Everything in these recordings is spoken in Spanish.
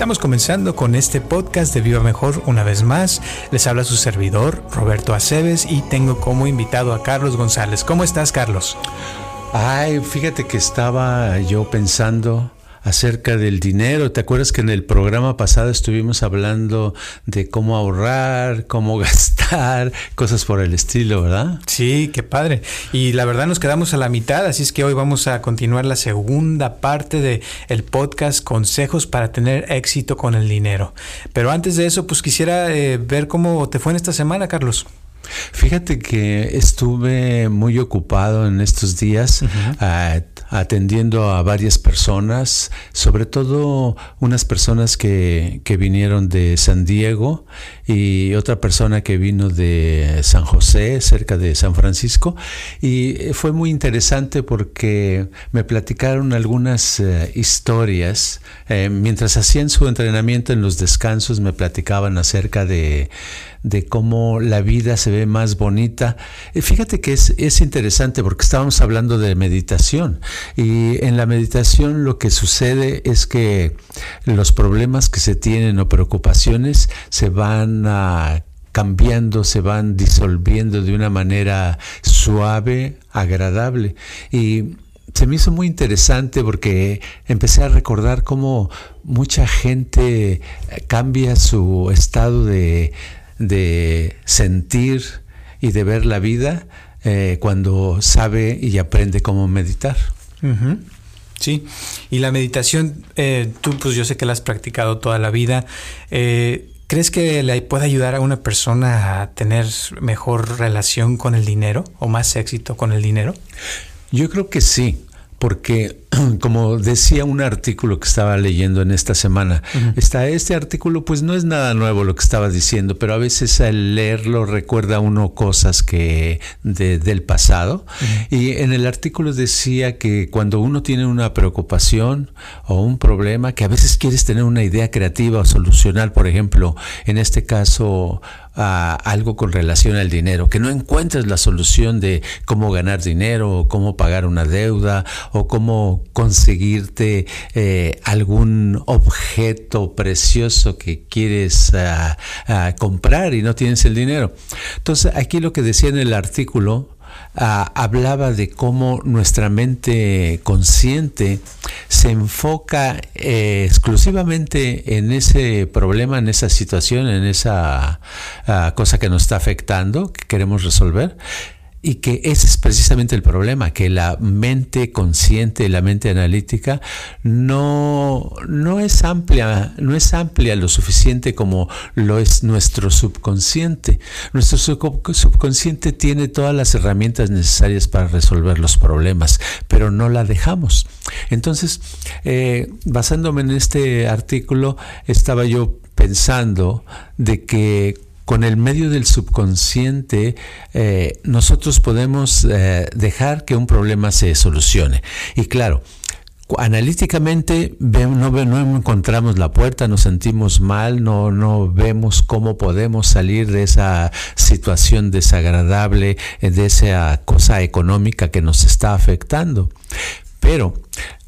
Estamos comenzando con este podcast de Viva Mejor una vez más. Les habla su servidor, Roberto Aceves, y tengo como invitado a Carlos González. ¿Cómo estás, Carlos? Ay, fíjate que estaba yo pensando acerca del dinero. ¿Te acuerdas que en el programa pasado estuvimos hablando de cómo ahorrar, cómo gastar, cosas por el estilo, verdad? Sí, qué padre. Y la verdad nos quedamos a la mitad, así es que hoy vamos a continuar la segunda parte de el podcast Consejos para tener éxito con el dinero. Pero antes de eso, pues quisiera eh, ver cómo te fue en esta semana, Carlos. Fíjate que estuve muy ocupado en estos días uh, atendiendo a varias personas, sobre todo unas personas que, que, vinieron de San Diego y otra persona que vino de San José, cerca de San Francisco. Y fue muy interesante porque me platicaron algunas uh, historias. Eh, mientras hacían su entrenamiento en los descansos, me platicaban acerca de de cómo la vida se ve más bonita. Fíjate que es, es interesante porque estábamos hablando de meditación y en la meditación lo que sucede es que los problemas que se tienen o preocupaciones se van a cambiando, se van disolviendo de una manera suave, agradable. Y se me hizo muy interesante porque empecé a recordar cómo mucha gente cambia su estado de, de sentir y de ver la vida eh, cuando sabe y aprende cómo meditar. Sí, y la meditación, eh, tú pues yo sé que la has practicado toda la vida. Eh, ¿Crees que le puede ayudar a una persona a tener mejor relación con el dinero o más éxito con el dinero? Yo creo que sí porque como decía un artículo que estaba leyendo en esta semana, está este artículo pues no es nada nuevo lo que estaba diciendo, pero a veces al leerlo recuerda uno cosas que del pasado. Y en el artículo decía que cuando uno tiene una preocupación o un problema, que a veces quieres tener una idea creativa o solucionar, por ejemplo, en este caso a algo con relación al dinero, que no encuentres la solución de cómo ganar dinero o cómo pagar una deuda o cómo conseguirte eh, algún objeto precioso que quieres ah, comprar y no tienes el dinero. Entonces aquí lo que decía en el artículo Ah, hablaba de cómo nuestra mente consciente se enfoca eh, exclusivamente en ese problema, en esa situación, en esa ah, cosa que nos está afectando, que queremos resolver y que ese es precisamente el problema, que la mente consciente, la mente analítica, no, no es amplia, no es amplia lo suficiente como lo es nuestro subconsciente. Nuestro subconsciente tiene todas las herramientas necesarias para resolver los problemas, pero no la dejamos. Entonces, eh, basándome en este artículo, estaba yo pensando de que con el medio del subconsciente eh, nosotros podemos eh, dejar que un problema se solucione. Y claro, analíticamente no, no, encontramos la puerta, nos sentimos mal, no, no vemos cómo podemos salir de esa situación desagradable, de esa cosa económica que nos está afectando. Pero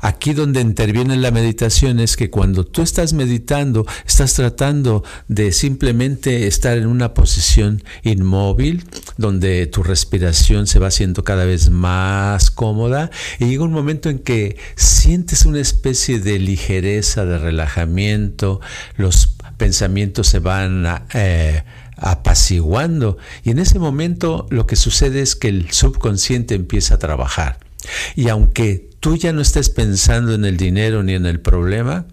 aquí donde interviene la meditación es que cuando tú estás meditando, estás tratando de simplemente estar en una posición inmóvil, donde tu respiración se va haciendo cada vez más cómoda y llega un momento en que sientes una especie de ligereza, de relajamiento, los pensamientos se van eh, apaciguando y en ese momento lo que sucede es que el subconsciente empieza a trabajar. Y aunque tú ya no estés pensando en el dinero ni en el problema,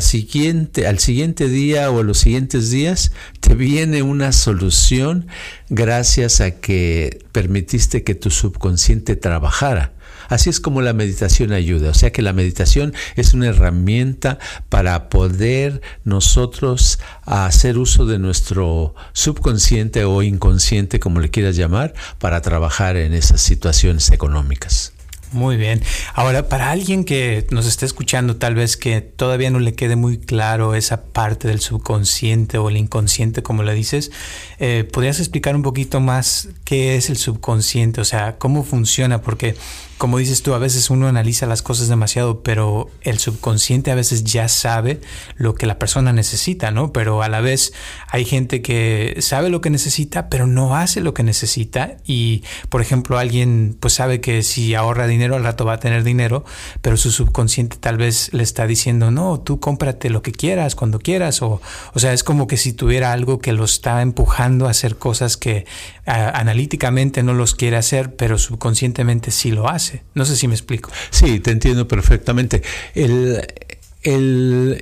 siguiente, al siguiente día o a los siguientes días te viene una solución gracias a que permitiste que tu subconsciente trabajara. Así es como la meditación ayuda. O sea que la meditación es una herramienta para poder nosotros hacer uso de nuestro subconsciente o inconsciente, como le quieras llamar, para trabajar en esas situaciones económicas. Muy bien. Ahora, para alguien que nos esté escuchando, tal vez que todavía no le quede muy claro esa parte del subconsciente o el inconsciente, como le dices, eh, ¿podrías explicar un poquito más qué es el subconsciente? O sea, cómo funciona, porque como dices tú, a veces uno analiza las cosas demasiado, pero el subconsciente a veces ya sabe lo que la persona necesita, ¿no? Pero a la vez hay gente que sabe lo que necesita, pero no hace lo que necesita. Y, por ejemplo, alguien pues sabe que si ahorra dinero al rato va a tener dinero, pero su subconsciente tal vez le está diciendo, no, tú cómprate lo que quieras, cuando quieras. O, o sea, es como que si tuviera algo que lo está empujando a hacer cosas que analíticamente no los quiere hacer, pero subconscientemente sí lo hace. No sé si me explico. Sí, te entiendo perfectamente. El,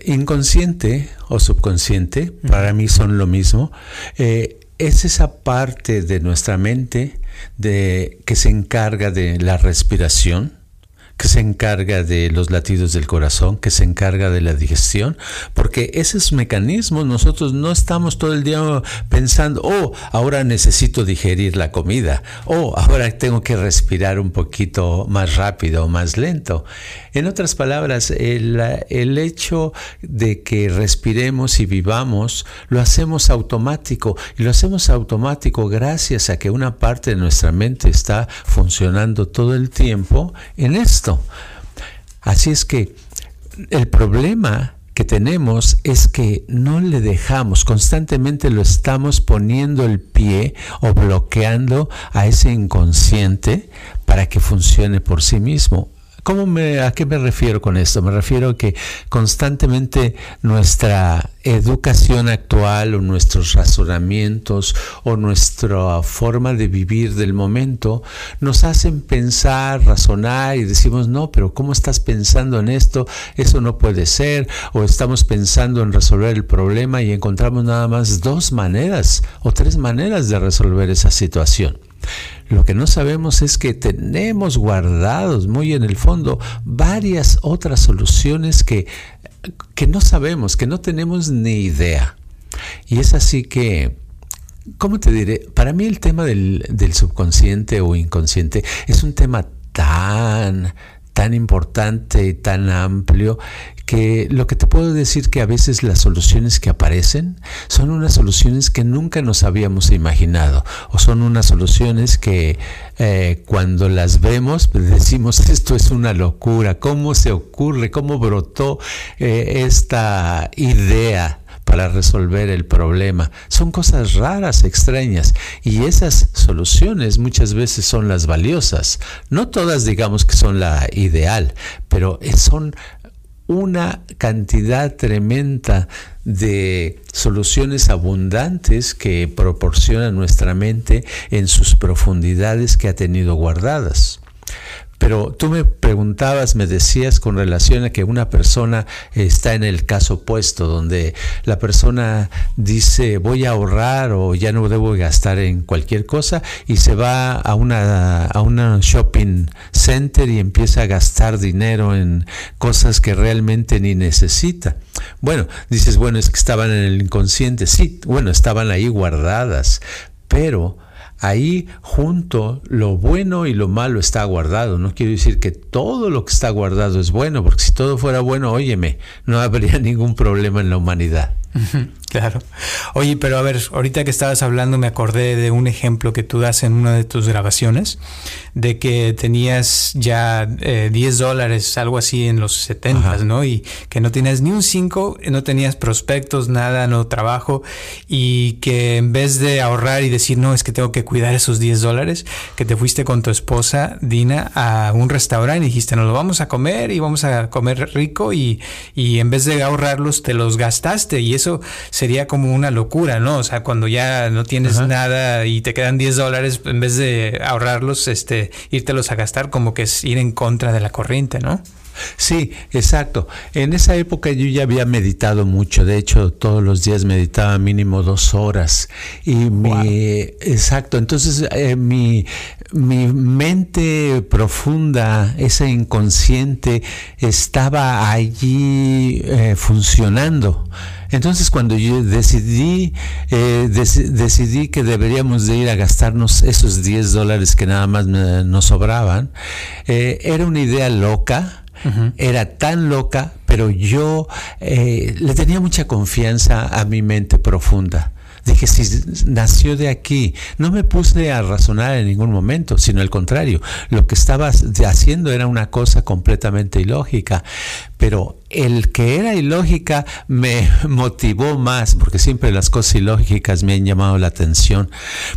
inconsciente o subconsciente, para mí son lo mismo, eh, es esa parte de nuestra mente de, que se encarga de la respiración, que se encarga de los latidos del corazón, que se encarga de la digestión, porque esos mecanismos nosotros no estamos todo el día pensando, oh, ahora necesito digerir la comida, oh, ahora tengo que respirar un poquito más rápido o más lento. En otras palabras, el, hecho de que respiremos y vivamos, lo hacemos automático, y lo hacemos automático gracias a que una parte de nuestra mente está funcionando todo el tiempo en esto. Así es que el problema que tenemos es que no le dejamos, constantemente lo estamos poniendo el pie o bloqueando a ese inconsciente para que funcione por sí mismo. ¿Cómo me, ¿A qué me refiero con esto? Me refiero a que constantemente nuestra educación actual o nuestros razonamientos o nuestra forma de vivir del momento nos hacen pensar, razonar y decimos, no, pero ¿cómo estás pensando en esto? Eso no puede ser. O estamos pensando en resolver el problema y encontramos nada más dos maneras o tres maneras de resolver esa situación. Lo que no sabemos es que tenemos guardados muy en el fondo varias otras soluciones que, que no sabemos, que no tenemos ni idea. Y es así que, ¿cómo te diré? Para mí el tema del, del subconsciente o inconsciente es un tema tan, tan importante y tan amplio que lo que te puedo decir que a veces las soluciones que aparecen son unas soluciones que nunca nos habíamos imaginado o son unas soluciones que eh, cuando las vemos pues decimos esto es una locura, ¿cómo se ocurre? ¿Cómo brotó eh, esta idea? Para resolver el problema. Son cosas raras, extrañas, y esas soluciones muchas veces son las valiosas. No todas digamos que son la ideal, pero son una cantidad tremenda de soluciones abundantes que proporciona nuestra mente en sus profundidades que ha tenido guardadas. Pero tú me preguntabas, me decías con relación a que una persona está en el caso opuesto, donde la persona dice voy a ahorrar o ya no debo gastar en cualquier cosa y se va a una, a una shopping center y empieza a gastar dinero en cosas que realmente ni necesita. Bueno, dices, bueno, es que estaban en el inconsciente. Sí, bueno, estaban ahí guardadas, pero ahí junto lo bueno y lo malo está guardado. No quiero decir que todo lo que está guardado es bueno, porque si todo fuera bueno, óyeme, no habría ningún problema en la humanidad. Claro. Oye, pero a ver, ahorita que estabas hablando me acordé de un ejemplo que tú das en una de tus grabaciones, de que tenías ya 10 eh, dólares, algo así en los 70, ¿no? Y que no tenías ni un 5, no tenías prospectos, nada, no trabajo, y que en vez de ahorrar y decir, no, es que tengo que cuidar esos 10 dólares, que te fuiste con tu esposa, Dina, a un restaurante y dijiste, nos lo vamos a comer y vamos a comer rico y, y en vez de ahorrarlos, te los gastaste y eso eso sería como una locura, ¿no? O sea, cuando ya no tienes nada y te quedan 10 dólares, en vez de ahorrarlos, este, írtelos a gastar, como que es ir en contra de la corriente, ¿no? Sí, exacto. En esa época yo ya había meditado mucho. De hecho, todos los días meditaba mínimo dos horas. Y mi, exacto. Entonces, eh, mi, mi mente profunda, ese inconsciente, estaba allí eh, funcionando. Entonces cuando yo decidí, eh, decidí que deberíamos de ir a gastarnos esos 10 dólares que nada más nos sobraban, era una idea loca, era tan loca, pero yo eh, le tenía mucha confianza a mi mente profunda. Dije, si nació de aquí, no me puse a razonar en ningún momento, sino al contrario, lo que estaba haciendo era una cosa completamente ilógica, pero el que era ilógica me motivó más, porque siempre las cosas ilógicas me han llamado la atención,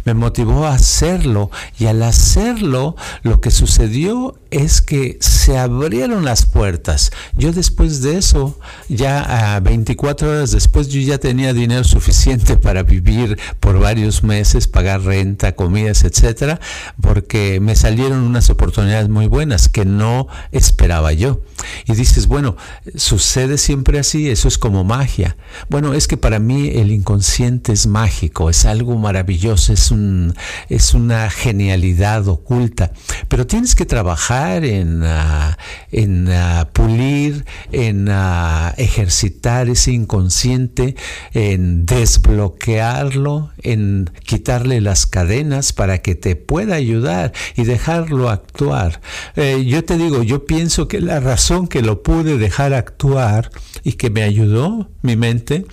me motivó a hacerlo y al hacerlo lo que sucedió es que se abrieron las puertas. Yo después de eso, ya a 24 horas después, yo ya tenía dinero suficiente para vivir por varios meses, pagar renta, comidas, etcétera, porque me salieron unas oportunidades muy buenas que no esperaba yo. Y dices, bueno, sucede siempre así, eso es como magia. Bueno, es que para mí el inconsciente es mágico, es algo maravilloso, es, un, es una genialidad oculta, pero tienes que trabajar en, ah, en ah, pulir, en ah, ejercitar ese inconsciente, en desbloquearlo, en quitarle las cadenas para que te pueda ayudar y dejarlo actuar. Eh, yo te digo, yo pienso que la razón que lo pude dejar actuar y que me ayudó mi mente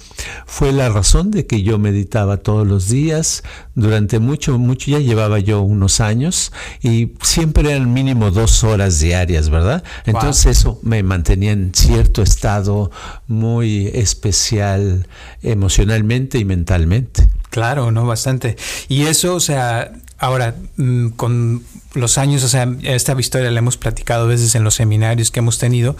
fue la razón de que yo meditaba todos los días durante mucho, mucho, ya llevaba yo unos años y siempre eran mínimo dos horas diarias, ¿verdad? Entonces eso me mantenía en cierto estado muy especial emocionalmente y mentalmente. Claro, no, bastante. Y eso, o sea, ahora, mm, con los años, o sea, esta historia la hemos platicado veces en los seminarios que hemos tenido.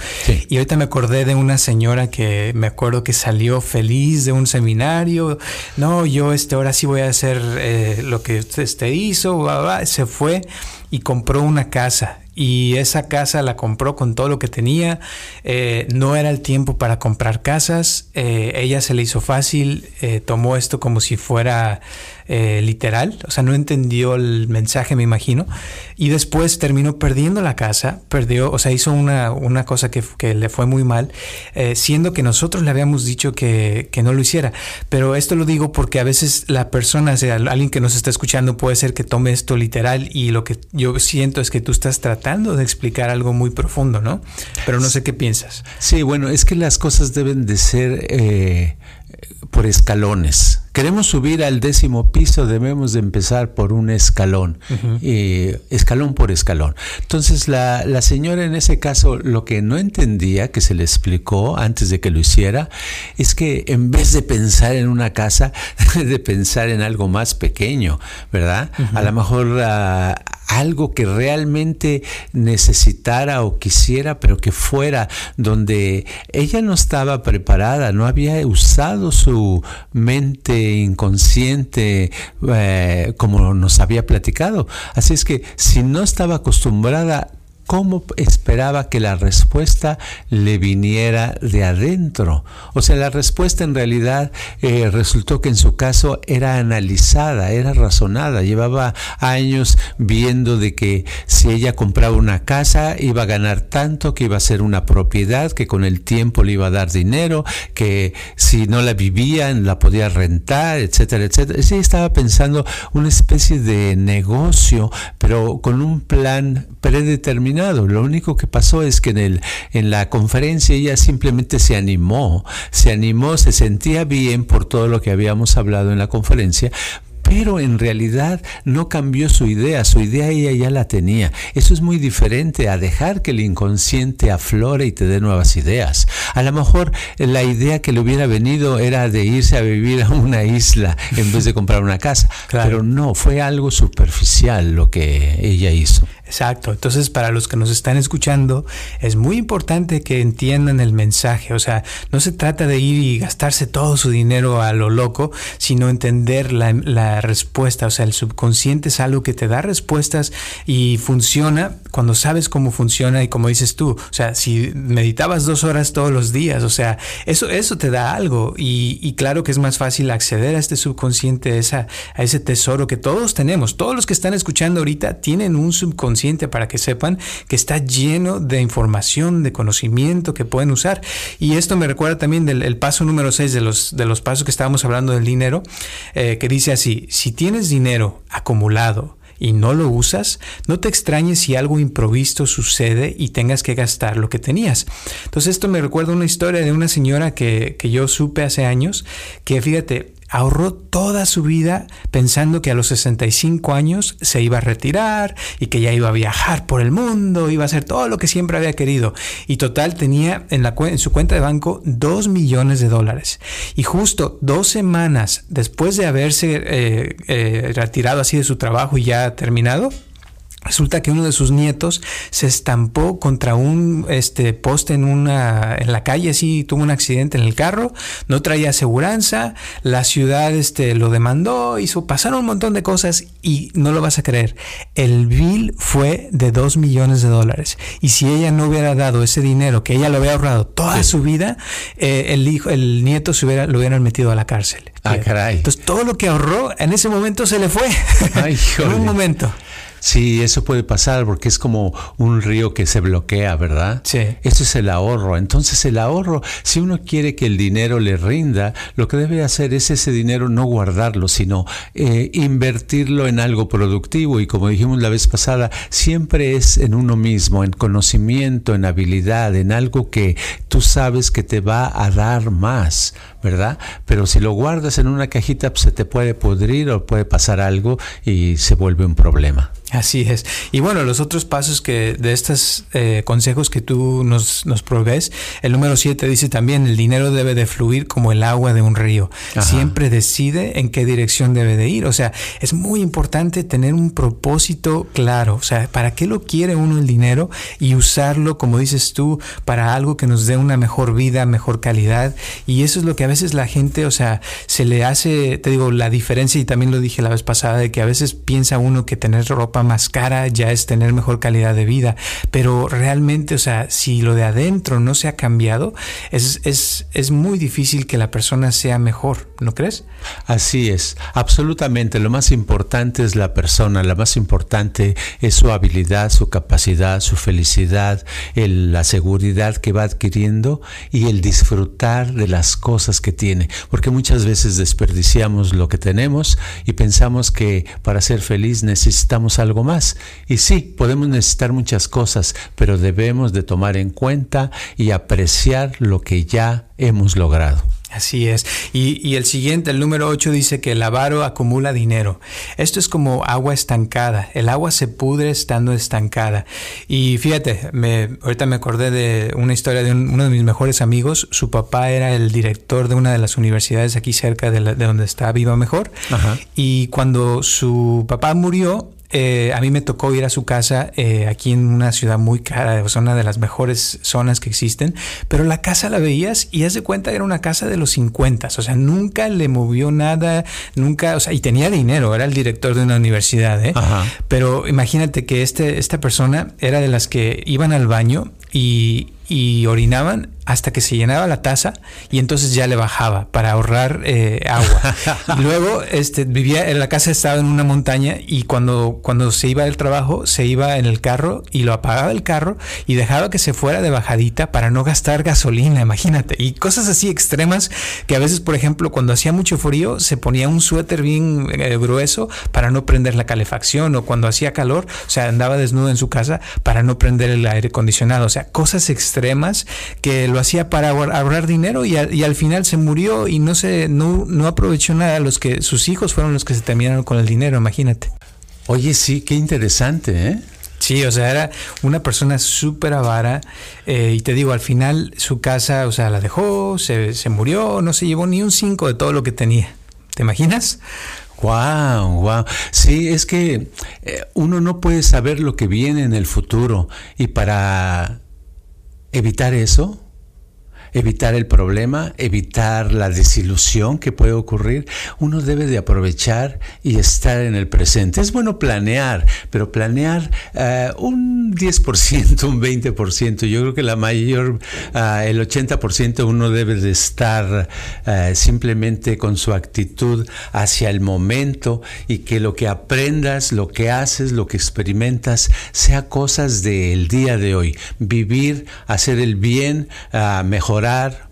Y ahorita me acordé de una señora que me acuerdo que salió feliz de un seminario. No, yo este, ahora sí voy a hacer eh, lo que usted este, hizo. Se fue y compró una casa y esa casa la compró con todo lo que tenía. Eh, no era el tiempo para comprar casas. Eh, ella se le hizo fácil, eh, tomó esto como si fuera literal, o sea, no entendió el mensaje, me imagino. Y después terminó perdiendo la casa, perdió, o sea, hizo una, una cosa que, que, le fue muy mal, siendo que nosotros le habíamos dicho que, que, no lo hiciera. Pero esto lo digo porque a veces la persona, sea, alguien que nos está escuchando, puede ser que tome esto literal y lo que yo siento es que tú estás tratando de explicar algo muy profundo, ¿no? Pero no sé qué piensas. Sí, bueno, es que las cosas deben de ser eh, por escalones. Queremos subir al décimo piso, debemos de empezar por un escalón, escalón por escalón. Entonces la, la, señora en ese caso lo que no entendía, que se le explicó antes de que lo hiciera, es que en vez de pensar en una casa, de pensar en algo más pequeño, ¿verdad? A lo mejor uh, algo que realmente necesitara o quisiera, pero que fuera donde ella no estaba preparada, no había usado su mente inconsciente eh, como nos había platicado. Así es que si no estaba acostumbrada ¿Cómo esperaba que la respuesta le viniera de adentro? O sea, la respuesta en realidad eh, resultó que en su caso era analizada, era razonada. Llevaba años viendo de que si ella compraba una casa iba a ganar tanto, que iba a ser una propiedad, que con el tiempo le iba a dar dinero, que si no la vivían la podía rentar, etcétera, etcétera. Sí, estaba pensando una especie de negocio, pero con un plan predeterminado lo único que pasó es que en, el, en la conferencia ella simplemente se animó, se animó, se sentía bien por todo lo que habíamos hablado en la conferencia, pero en realidad no cambió su idea, su idea ella ya la tenía. Eso es muy diferente a dejar que el inconsciente aflore y te dé nuevas ideas. A lo mejor la idea que le hubiera venido era de irse a vivir a una isla en vez de comprar una casa, pero no, fue algo superficial lo que ella hizo. Exacto. Entonces, para los que nos están escuchando, es muy importante que entiendan el mensaje. O sea, no se trata de ir y gastarse todo su dinero a lo loco, sino entender la, la respuesta. O sea, el subconsciente es algo que te da respuestas y funciona cuando sabes cómo funciona y como dices tú. O sea, si meditabas dos horas todos los días, o sea, eso, eso te da algo. Y, y claro que es más fácil acceder a este subconsciente, esa, a ese tesoro que todos tenemos. Todos los que están escuchando ahorita tienen un subconsciente para que sepan que está lleno de información, de conocimiento que pueden usar. Y esto me recuerda también del paso número 6 de los, de los pasos que estábamos hablando del dinero, eh, que dice así, si tienes dinero acumulado, y no lo usas, no te extrañes si algo improvisto sucede y tengas que gastar lo que tenías. Entonces esto me recuerda una historia de una señora que, que yo supe hace años, que fíjate, ahorró toda su vida pensando que a los 65 años se iba a retirar y que ya iba a viajar por el mundo, iba a hacer todo lo que siempre había querido. Y total tenía en, la, en su cuenta de banco 2 millones de dólares. Y justo dos semanas después de haberse eh, eh, retirado así de su trabajo y ya terminado, Resulta que uno de sus nietos se estampó contra un este, poste en, una, en la calle, así tuvo un accidente en el carro, no traía aseguranza, la ciudad este, lo demandó, hizo, pasaron un montón de cosas y no lo vas a creer, el bill fue de dos millones de dólares. Y si ella no hubiera dado ese dinero que ella lo había ahorrado toda su vida, eh, el hijo, el nieto se hubiera, lo hubieran metido a la cárcel. Ah, caray. Entonces todo lo que ahorró en ese momento se le fue. Ay, en un momento. Sí, eso puede pasar porque es como un río que se bloquea, ¿verdad? Sí. Eso es el ahorro. Entonces el ahorro, si uno quiere que el dinero le rinda, lo que debe hacer es ese dinero no guardarlo, sino eh, invertirlo en algo productivo. Y como dijimos la vez pasada, siempre es en uno mismo, en conocimiento, en habilidad, en algo que tú sabes que te va a dar más, ¿verdad? Pero si lo guardas en una cajita, pues, se te puede podrir o puede pasar algo y se vuelve un problema. Así es. Y bueno, los otros pasos que de estos eh, consejos que tú nos, nos provees, el número 7 dice también, el dinero debe de fluir como el agua de un río. Siempre decide en qué dirección debe de ir. O sea, es muy importante tener un propósito claro. O sea, ¿para qué lo quiere uno el dinero? Y usarlo, como dices tú, para algo que nos dé una mejor vida, mejor calidad. Y eso es lo que a veces la gente, o sea, se le hace, te digo, la diferencia, y también lo dije la vez pasada, de que a veces piensa uno que tener ropa más cara ya es tener mejor calidad de vida, pero realmente, o sea, si lo de adentro no se ha cambiado, es, es, es muy difícil que la persona sea mejor, ¿no crees? Así es, absolutamente. Lo más importante es la persona, lo más importante es su habilidad, su capacidad, su felicidad, la seguridad que va adquiriendo y el disfrutar de las cosas que tiene. Porque muchas veces desperdiciamos lo que tenemos y pensamos que para ser feliz necesitamos algo más. Y sí, podemos necesitar muchas cosas, pero debemos de tomar en cuenta y apreciar lo que ya hemos logrado. Así es. Y, el siguiente, el número 8, dice que el avaro acumula dinero. Esto es como agua estancada. El agua se pudre estando estancada. Y fíjate, me, ahorita me acordé de una historia de uno de mis mejores amigos. Su papá era el director de una de las universidades aquí cerca de, de donde está Viva Mejor. Y cuando su papá murió, eh, a mí me tocó ir a su casa eh, aquí en una ciudad muy cara, o una de las mejores zonas que existen, pero la casa la veías y haz de cuenta era una casa de los 50, o sea, nunca le movió nada, nunca, o sea, y tenía dinero, era el director de una universidad, ¿eh? Pero imagínate que este, esta persona era de las que iban al baño y, y orinaban hasta que se llenaba la taza y entonces ya le bajaba para ahorrar eh, agua. luego este, vivía en la casa, estaba en una montaña y cuando, cuando se iba del trabajo se iba en el carro y lo apagaba el carro y dejaba que se fuera de bajadita para no gastar gasolina, imagínate. Y cosas así extremas que a veces, por ejemplo, cuando hacía mucho frío se ponía un suéter bien eh, grueso para no prender la calefacción o cuando hacía calor, o sea, andaba desnudo en su casa para no prender el aire acondicionado. O sea, cosas extremas que lo hacía para ahorrar dinero y, al final se murió y no se no, no aprovechó nada. Los que sus hijos fueron los que se terminaron con el dinero, imagínate. Oye, sí, qué interesante, ¿eh? Sí, o sea, era una persona súper avara eh, y te digo, al final su casa, o sea, la dejó, se, se murió, no se llevó ni un cinco de todo lo que tenía. ¿Te imaginas? Wow, wow. Sí, es que eh, uno no puede saber lo que viene en el futuro y para evitar eso, evitar el problema, evitar la desilusión que puede ocurrir, uno debe de aprovechar y estar en el presente. Es bueno planear, pero planear uh, un 10%, un 20%. Yo creo que la mayor, uh, el 80% uno debe de estar uh, simplemente con su actitud hacia el momento y que lo que aprendas, lo que haces, lo que experimentas, sea cosas del día de hoy. Vivir, hacer el bien, mejorar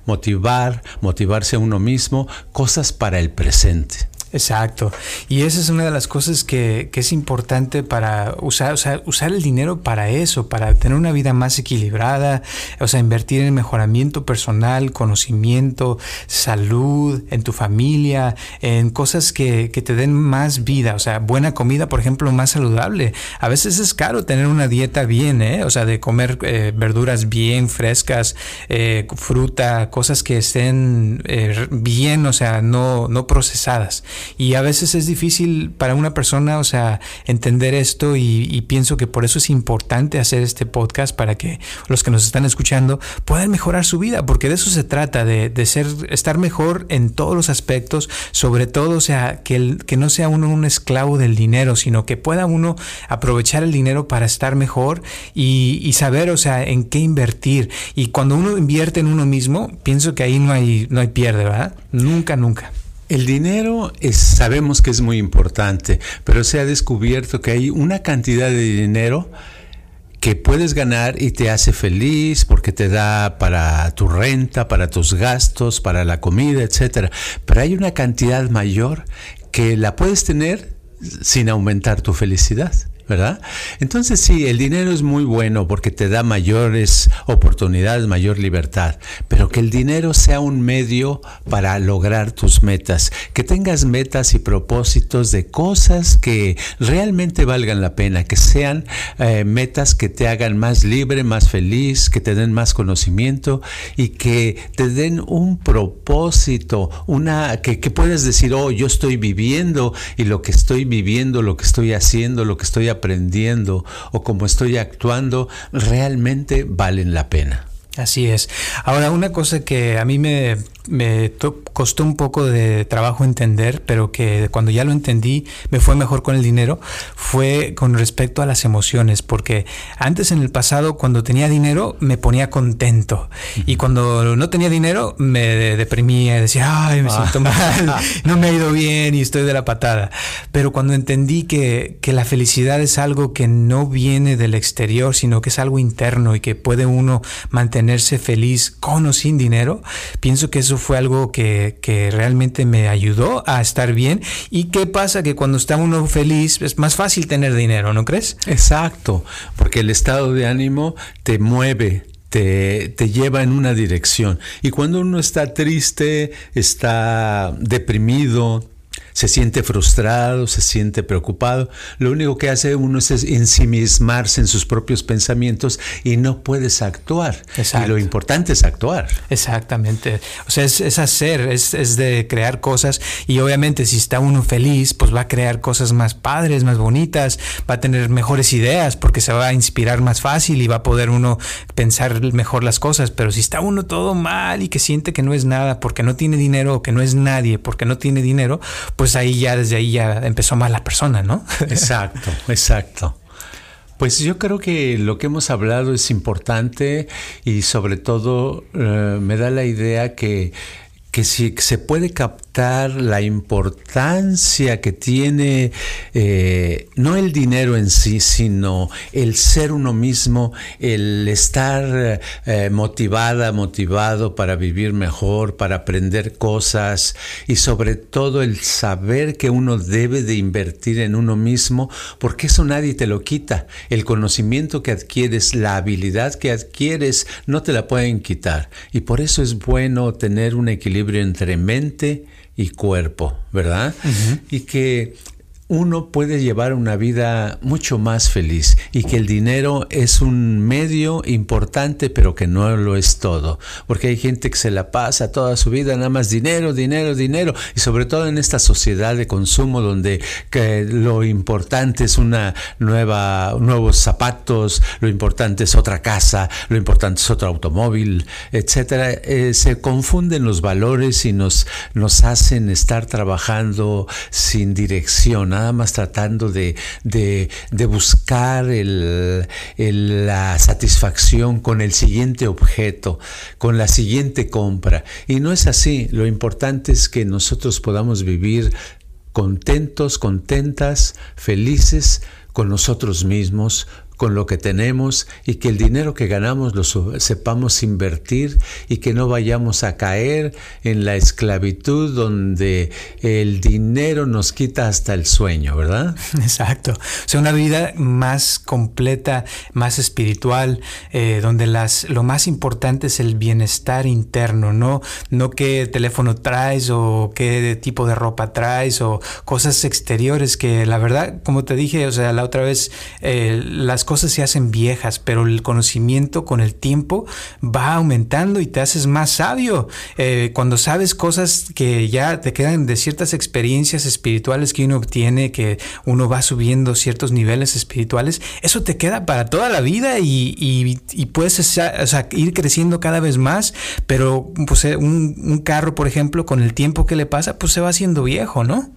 motivar, motivarse a uno mismo, cosas para el presente. Exacto. Y esa es una de las cosas que, que es importante para usar, o sea, usar el dinero para eso, para tener una vida más equilibrada, o sea, invertir en mejoramiento personal, conocimiento, salud, en tu familia, en cosas que, que te den más vida, o sea, buena comida, por ejemplo, más saludable. A veces es caro tener una dieta bien, ¿eh? O sea, de comer eh, verduras bien frescas, eh, fruta, cosas que estén eh, bien, o sea, no, no procesadas. Y a veces es difícil para una persona, o sea, entender esto y, pienso que por eso es importante hacer este podcast para que los que nos están escuchando puedan mejorar su vida, porque de eso se trata, de, ser, estar mejor en todos los aspectos, sobre todo, o sea, que, el, que no sea uno un esclavo del dinero, sino que pueda uno aprovechar el dinero para estar mejor y, y saber, o sea, en qué invertir. Y cuando uno invierte en uno mismo, pienso que ahí no hay, no hay pierde, ¿verdad? Nunca, nunca. El dinero es, sabemos que es muy importante, pero se ha descubierto que hay una cantidad de dinero que puedes ganar y te hace feliz porque te da para tu renta, para tus gastos, para la comida, etcétera. Pero hay una cantidad mayor que la puedes tener sin aumentar tu felicidad. ¿Verdad? Entonces sí, el dinero es muy bueno porque te da mayores oportunidades, mayor libertad, pero que el dinero sea un medio para lograr tus metas, que tengas metas y propósitos de cosas que realmente valgan la pena, que sean eh, metas que te hagan más libre, más feliz, que te den más conocimiento y que te den un propósito, una que, que puedas decir, oh, yo estoy viviendo y lo que estoy viviendo, lo que estoy haciendo, lo que estoy aprendiendo o como estoy actuando realmente valen la pena. Así es. Ahora, una cosa que a mí me, me costó un poco de trabajo entender, pero que cuando ya lo entendí me fue mejor con el dinero, fue con respecto a las emociones, porque antes en el pasado cuando tenía dinero me ponía contento. Y cuando no tenía dinero me deprimía, decía, ay, me siento mal, no me ha ido bien y estoy de la patada. Pero cuando entendí que, que la felicidad es algo que no viene del exterior, sino que es algo interno y que puede uno mantener tenerse feliz con o sin dinero, pienso que eso fue algo que, que realmente me ayudó a estar bien. ¿Y qué pasa? Que cuando está uno feliz es más fácil tener dinero, ¿no crees? Exacto, porque el estado de ánimo te mueve, te, te, lleva en una dirección. Y cuando uno está triste, está deprimido, se siente frustrado, se siente preocupado, lo único que hace uno es ensimismarse en sus propios pensamientos y no puedes actuar. Y lo importante es actuar. Exactamente. O sea, es, hacer, es, es, de crear cosas y obviamente si está uno feliz, pues va a crear cosas más padres, más bonitas, va a tener mejores ideas porque se va a inspirar más fácil y va a poder uno pensar mejor las cosas. Pero si está uno todo mal y que siente que no es nada porque no tiene dinero o que no es nadie porque no tiene dinero, pues ahí ya desde ahí ya empezó mal la persona, ¿no? Exacto, exacto. Pues yo creo que lo que hemos hablado es importante y sobre todo eh, me da la idea que que si se puede captar la importancia que tiene eh, no el dinero en sí, sino el ser uno mismo, el estar eh, motivada, motivado para vivir mejor, para aprender cosas y sobre todo el saber que uno debe de invertir en uno mismo, porque eso nadie te lo quita. El conocimiento que adquieres, la habilidad que adquieres, no te la pueden quitar. Y por eso es bueno tener un equilibrio entre mente y cuerpo, ¿verdad? Y que uno puede llevar una vida mucho más feliz y que el dinero es un medio importante pero que no lo es todo. Porque hay gente que se la pasa toda su vida nada más dinero dinero dinero. Y sobre todo en esta sociedad de consumo donde lo importante es una nueva nuevos zapatos lo importante es otra casa lo importante es otro automóvil etcétera eh, se confunden los valores y nos nos hacen estar trabajando sin dirección nada más tratando de, buscar la satisfacción con el siguiente objeto, con la siguiente compra. Y no es así. Lo importante es que nosotros podamos vivir contentos, contentas, felices con nosotros mismos, con lo que tenemos y que el dinero que ganamos lo sepamos invertir y que no vayamos a caer en la esclavitud donde el dinero nos quita hasta el sueño, ¿verdad? Exacto. O sea, una vida más completa, más espiritual, eh, donde las, lo más importante es el bienestar interno, ¿no? No qué teléfono traes o qué tipo de ropa traes o cosas exteriores que la verdad, como te dije, o sea, la otra vez, eh, las cosas se hacen viejas, pero el conocimiento con el tiempo va aumentando y te haces más sabio. Eh, cuando sabes cosas que ya te quedan de ciertas experiencias espirituales que uno obtiene, que uno va subiendo ciertos niveles espirituales, eso te queda para toda la vida y, puedes ir creciendo cada vez más, pero pues, eh, un, un carro, por ejemplo, con el tiempo que le pasa, pues se va haciendo viejo, ¿no?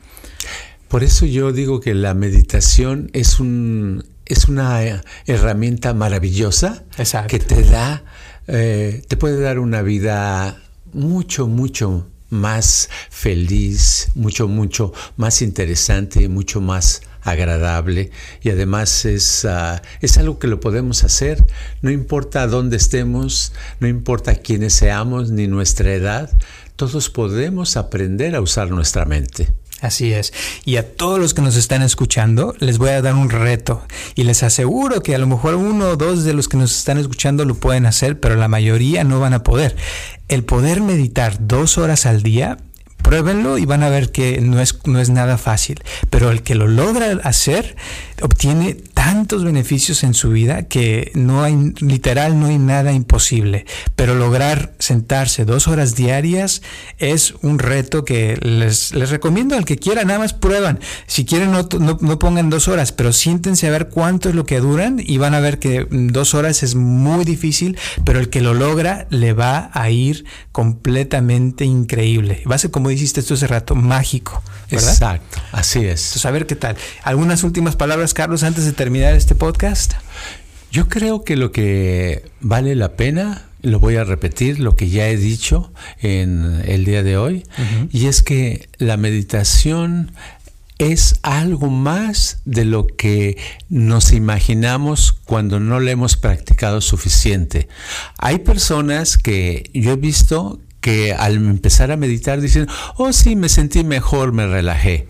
Por eso yo digo que la meditación es un es una herramienta maravillosa que te da, eh, te puede dar una vida mucho, mucho más feliz, mucho, mucho más interesante, mucho más agradable. Y además es, ah, es algo que lo podemos hacer, no importa dónde estemos, no importa quiénes seamos ni nuestra edad, todos podemos aprender a usar nuestra mente. Así es. Y a todos los que nos están escuchando, les voy a dar un reto. Y les aseguro que a lo mejor uno o dos de los que nos están escuchando lo pueden hacer, pero la mayoría no van a poder. El poder meditar dos horas al día pruébenlo y van a ver que no es, no es nada fácil. Pero el que lo logra hacer obtiene tantos beneficios en su vida que no hay, literal, no hay nada imposible. Pero lograr sentarse dos horas diarias es un reto que les, les recomiendo al que quiera, nada más prueban. Si quieren, no, no, pongan dos horas, pero siéntense a ver cuánto es lo que duran y van a ver que dos horas es muy difícil, pero el que lo logra le va a ir completamente increíble. Va a ser, como dijiste esto hace rato, mágico. ¿verdad? Exacto, así es. Entonces, a ver qué tal. ¿Algunas últimas palabras, Carlos, antes de terminar? este podcast? Yo creo que lo que vale la pena, lo voy a repetir, lo que ya he dicho en el día de hoy, y es que la meditación es algo más de lo que nos imaginamos cuando no le hemos practicado suficiente. Hay personas que yo he visto que al empezar a meditar dicen, oh sí, me sentí mejor, me relajé.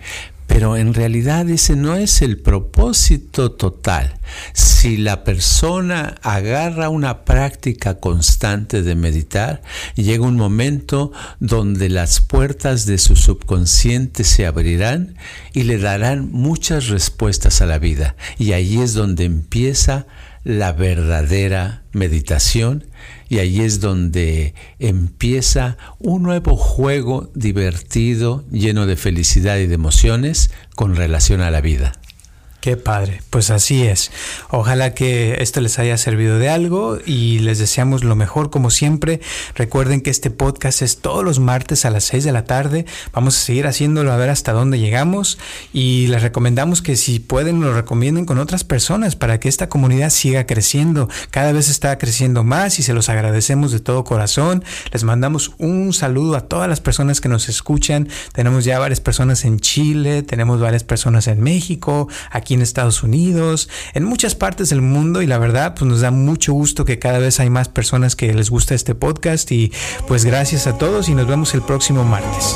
Pero en realidad ese no es el propósito total. Si la persona agarra una práctica constante de meditar, llega un momento donde las puertas de su subconsciente se abrirán y le darán muchas respuestas a la vida. Y ahí es donde empieza la verdadera meditación y ahí es donde empieza un nuevo juego divertido, lleno de felicidad y de emociones con relación a la vida. Qué padre, pues así es. Ojalá que esto les haya servido de algo y les deseamos lo mejor como siempre. Recuerden que este podcast es todos los martes a las 6 de la tarde. Vamos a seguir haciéndolo a ver hasta dónde llegamos y les recomendamos que si pueden lo recomienden con otras personas para que esta comunidad siga creciendo. Cada vez está creciendo más y se los agradecemos de todo corazón. Les mandamos un saludo a todas las personas que nos escuchan. Tenemos ya varias personas en Chile, tenemos varias personas en México, aquí en Estados Unidos, en muchas partes del mundo y la verdad pues nos da mucho gusto que cada vez hay más personas que les gusta este podcast y pues gracias a todos y nos vemos el próximo martes.